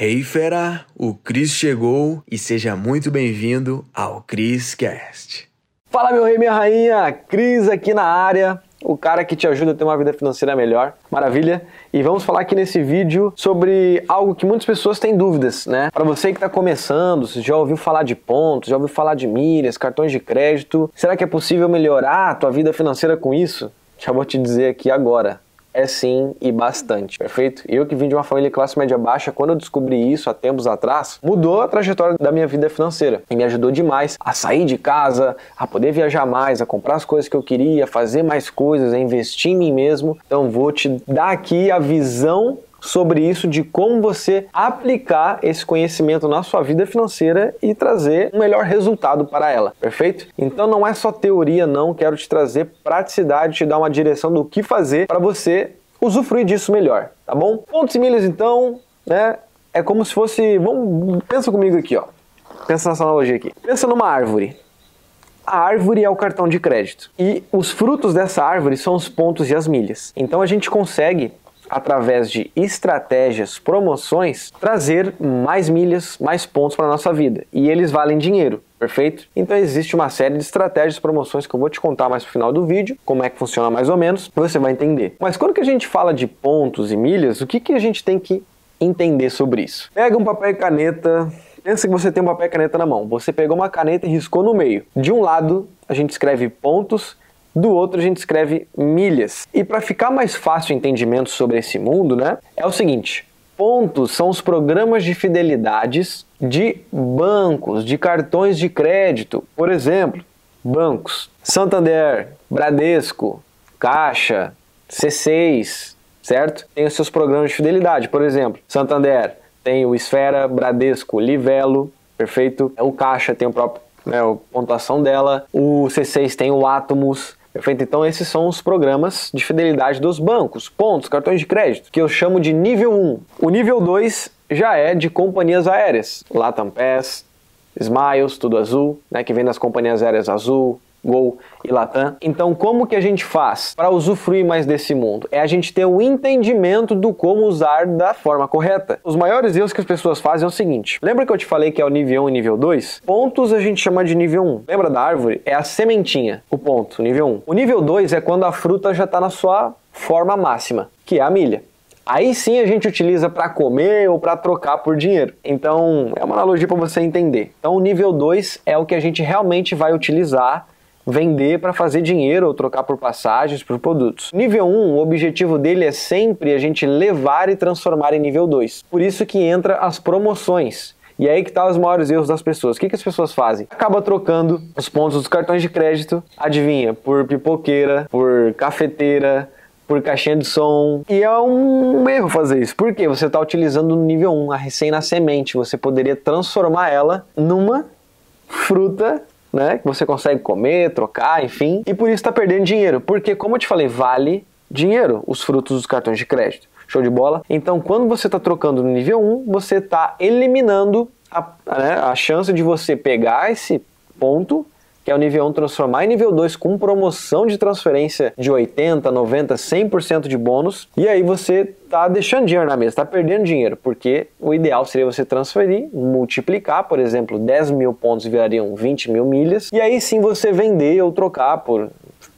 Hey fera, o Cris chegou e seja muito bem-vindo ao Cris Cast. Fala meu rei, minha rainha, Cris aqui na área, o cara que te ajuda a ter uma vida financeira melhor. Maravilha? E vamos falar aqui nesse vídeo sobre algo que muitas pessoas têm dúvidas, né? Para você que está começando, você já ouviu falar de pontos, já ouviu falar de milhas, cartões de crédito, será que é possível melhorar a tua vida financeira com isso? Já vou te dizer aqui agora é sim e bastante, perfeito? Eu que vim de uma família classe média baixa, quando eu descobri isso há tempos atrás, mudou a trajetória da minha vida financeira e me ajudou demais a sair de casa, a poder viajar mais, a comprar as coisas que eu queria, fazer mais coisas, a investir em mim mesmo. Então vou te dar aqui a visão sobre isso, de como você aplicar esse conhecimento na sua vida financeira e trazer um melhor resultado para ela, perfeito? Então não é só teoria, não, quero te trazer praticidade, te dar uma direção do que fazer para você usufruir disso melhor, tá bom? Pontos e milhas, então, né? É como se fosse. Vamos, pensa comigo aqui, ó. Pensa nessa analogia aqui. Pensa numa árvore. A árvore é o cartão de crédito. E os frutos dessa árvore são os pontos e as milhas. Então a gente consegue através de estratégias, promoções, trazer mais milhas, mais pontos para a nossa vida. E eles valem dinheiro, perfeito? Então existe uma série de estratégias, promoções que eu vou te contar mais no final do vídeo, como é que funciona mais ou menos, você vai entender. Mas quando que a gente fala de pontos e milhas, o que, que a gente tem que entender sobre isso? Pega um papel e caneta, Pensa que você tem um papel e caneta na mão. Você pegou uma caneta e riscou no meio. De um lado, a gente escreve pontos do outro a gente escreve milhas. E para ficar mais fácil o entendimento sobre esse mundo, né, é o seguinte: pontos são os programas de fidelidades de bancos, de cartões de crédito, por exemplo, bancos Santander, Bradesco, Caixa, C6, certo? Tem os seus programas de fidelidade, por exemplo, Santander tem o Esfera, Bradesco, Livelo, perfeito? O Caixa tem o próprio né, a pontuação dela, o C6 tem o Atomos, Perfeito? Então, esses são os programas de fidelidade dos bancos, pontos, cartões de crédito, que eu chamo de nível 1. O nível 2 já é de companhias aéreas, Latam Pass, Smiles, tudo azul, né, que vem das companhias aéreas Azul, Gol e Latam. Então, como que a gente faz para usufruir mais desse mundo? É a gente ter o um entendimento do como usar da forma correta. Os maiores erros que as pessoas fazem é o seguinte: lembra que eu te falei que é o nível 1 e nível 2? Pontos a gente chama de nível 1. Lembra da árvore? É a sementinha, o ponto, nível 1. O nível 2 é quando a fruta já está na sua forma máxima, que é a milha. Aí sim a gente utiliza para comer ou para trocar por dinheiro. Então, é uma analogia para você entender. Então, o nível 2 é o que a gente realmente vai utilizar vender para fazer dinheiro ou trocar por passagens, por produtos. Nível 1, o objetivo dele é sempre a gente levar e transformar em nível 2. Por isso que entra as promoções. E aí que tá os maiores erros das pessoas. O que, que as pessoas fazem? Acaba trocando os pontos dos cartões de crédito, adivinha, por pipoqueira, por cafeteira, por caixinha de som. E é um erro fazer isso. Por quê? Você está utilizando no nível 1, a recém-nascemente. Você poderia transformar ela numa fruta né? Que você consegue comer, trocar, enfim. E por isso está perdendo dinheiro. Porque, como eu te falei, vale dinheiro os frutos dos cartões de crédito. Show de bola? Então, quando você está trocando no nível 1, você está eliminando a, né, a chance de você pegar esse ponto que é o nível 1 transformar em nível 2 com promoção de transferência de 80, 90, 100% de bônus. E aí você tá deixando dinheiro na mesa, tá perdendo dinheiro, porque o ideal seria você transferir, multiplicar, por exemplo, 10 mil pontos virariam 20 mil milhas, e aí sim você vender ou trocar por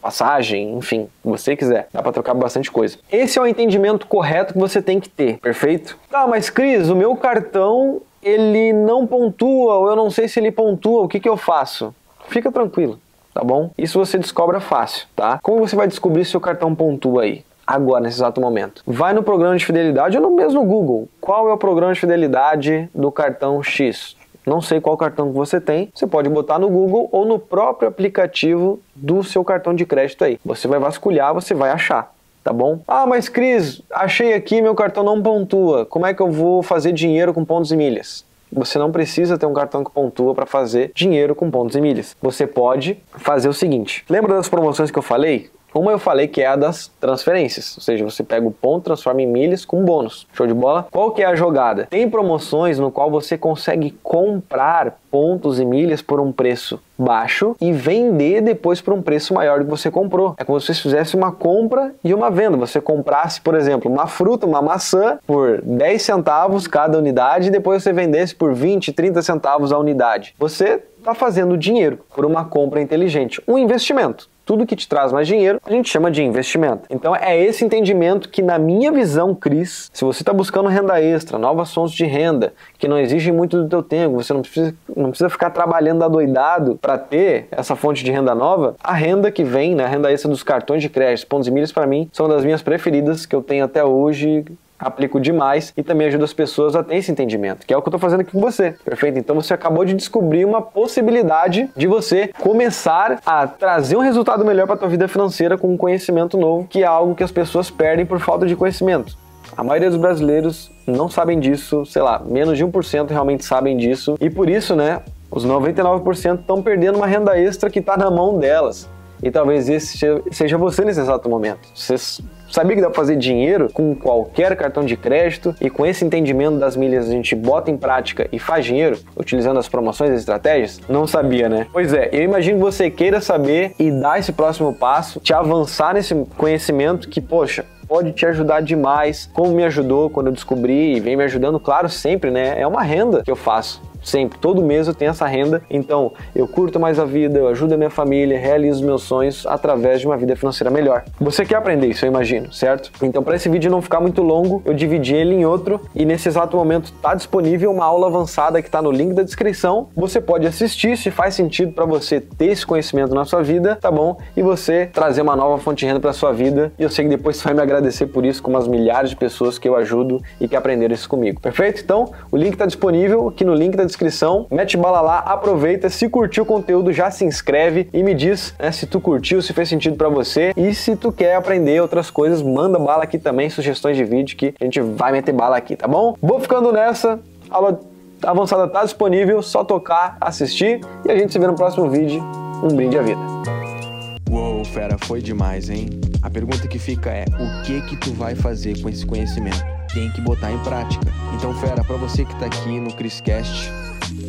passagem, enfim, você quiser. Dá para trocar bastante coisa. Esse é o entendimento correto que você tem que ter, perfeito? Tá, mas Cris, o meu cartão ele não pontua, ou eu não sei se ele pontua, o que, que eu faço? Fica tranquilo, tá bom? Isso você descobre fácil, tá? Como você vai descobrir se o cartão pontua aí? Agora, nesse exato momento. Vai no programa de fidelidade ou no mesmo Google. Qual é o programa de fidelidade do cartão X? Não sei qual cartão que você tem, você pode botar no Google ou no próprio aplicativo do seu cartão de crédito aí. Você vai vasculhar, você vai achar, tá bom? Ah, mas Cris, achei aqui, meu cartão não pontua. Como é que eu vou fazer dinheiro com pontos e milhas? Você não precisa ter um cartão que pontua para fazer dinheiro com pontos e milhas. Você pode fazer o seguinte: lembra das promoções que eu falei? Uma eu falei que é a das transferências, ou seja, você pega o ponto, transforma em milhas com bônus. Show de bola? Qual que é a jogada? Tem promoções no qual você consegue comprar pontos e milhas por um preço baixo e vender depois por um preço maior do que você comprou. É como se você fizesse uma compra e uma venda. Você comprasse, por exemplo, uma fruta, uma maçã por 10 centavos cada unidade e depois você vendesse por 20, 30 centavos a unidade. Você está fazendo dinheiro por uma compra inteligente, um investimento. Tudo que te traz mais dinheiro, a gente chama de investimento. Então é esse entendimento que, na minha visão, Cris, se você está buscando renda extra, novas fontes de renda, que não exigem muito do teu tempo, você não precisa, não precisa ficar trabalhando adoidado para ter essa fonte de renda nova, a renda que vem, né, a renda extra dos cartões de crédito, pontos e milhas, para mim, são das minhas preferidas que eu tenho até hoje aplico demais e também ajuda as pessoas a ter esse entendimento, que é o que eu estou fazendo aqui com você, perfeito? Então você acabou de descobrir uma possibilidade de você começar a trazer um resultado melhor para a tua vida financeira com um conhecimento novo, que é algo que as pessoas perdem por falta de conhecimento. A maioria dos brasileiros não sabem disso, sei lá, menos de 1% realmente sabem disso, e por isso, né, os 99% estão perdendo uma renda extra que está na mão delas. E talvez esse seja você nesse exato momento. Você Sabia que dá para fazer dinheiro com qualquer cartão de crédito e com esse entendimento das milhas a gente bota em prática e faz dinheiro utilizando as promoções e estratégias? Não sabia, né? Pois é, eu imagino que você queira saber e dar esse próximo passo, te avançar nesse conhecimento que, poxa, pode te ajudar demais, como me ajudou quando eu descobri e vem me ajudando, claro, sempre, né? É uma renda que eu faço sempre, todo mês eu tenho essa renda, então eu curto mais a vida, eu ajudo a minha família, realizo meus sonhos através de uma vida financeira melhor. Você quer aprender isso, eu imagino, certo? Então, para esse vídeo não ficar muito longo, eu dividi ele em outro e nesse exato momento está disponível uma aula avançada que está no link da descrição. Você pode assistir se faz sentido para você ter esse conhecimento na sua vida, tá bom? E você trazer uma nova fonte de renda para sua vida. E eu sei que depois você vai me agradecer por isso, como as milhares de pessoas que eu ajudo e que aprenderam isso comigo. Perfeito? Então, o link está disponível aqui no link da descrição. Mete bala lá, aproveita. Se curtiu o conteúdo, já se inscreve e me diz né, se tu curtiu, se fez sentido para você. E se tu quer aprender outras coisas, manda bala aqui também, sugestões de vídeo que a gente vai meter bala aqui, tá bom? Vou ficando nessa. Aula avançada tá disponível, só tocar, assistir e a gente se vê no próximo vídeo. Um brinde à vida. Uou, fera, foi demais, hein? A pergunta que fica é: o que que tu vai fazer com esse conhecimento? Tem que botar em prática. Então, fera, para você que tá aqui no Criscast,